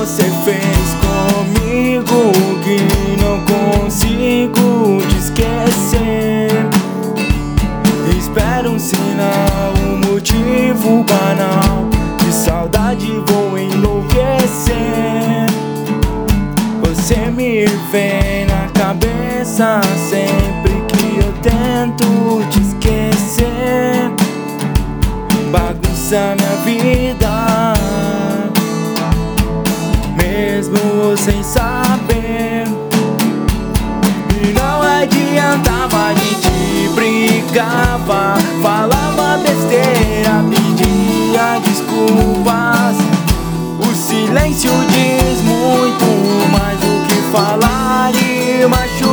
você fez comigo que não consigo te esquecer. Espero um sinal, um motivo banal. De saudade vou enlouquecer. Você me vem na cabeça sempre que eu tento te esquecer. Bagunça minha vida mesmo sem saber. E não adiantava, a gente brigava, falava besteira, pedia desculpas. O silêncio diz muito mais do que falar e machucar.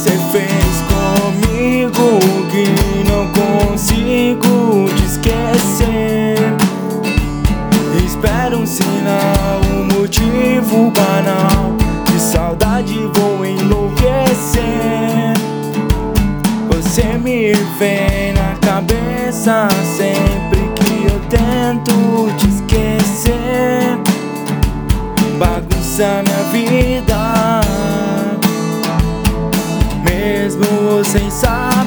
Você fez comigo que não consigo te esquecer. Espero um sinal, um motivo banal. De saudade vou enlouquecer. Você me vem na cabeça sempre que eu tento te esquecer. Bagunça minha sem saber.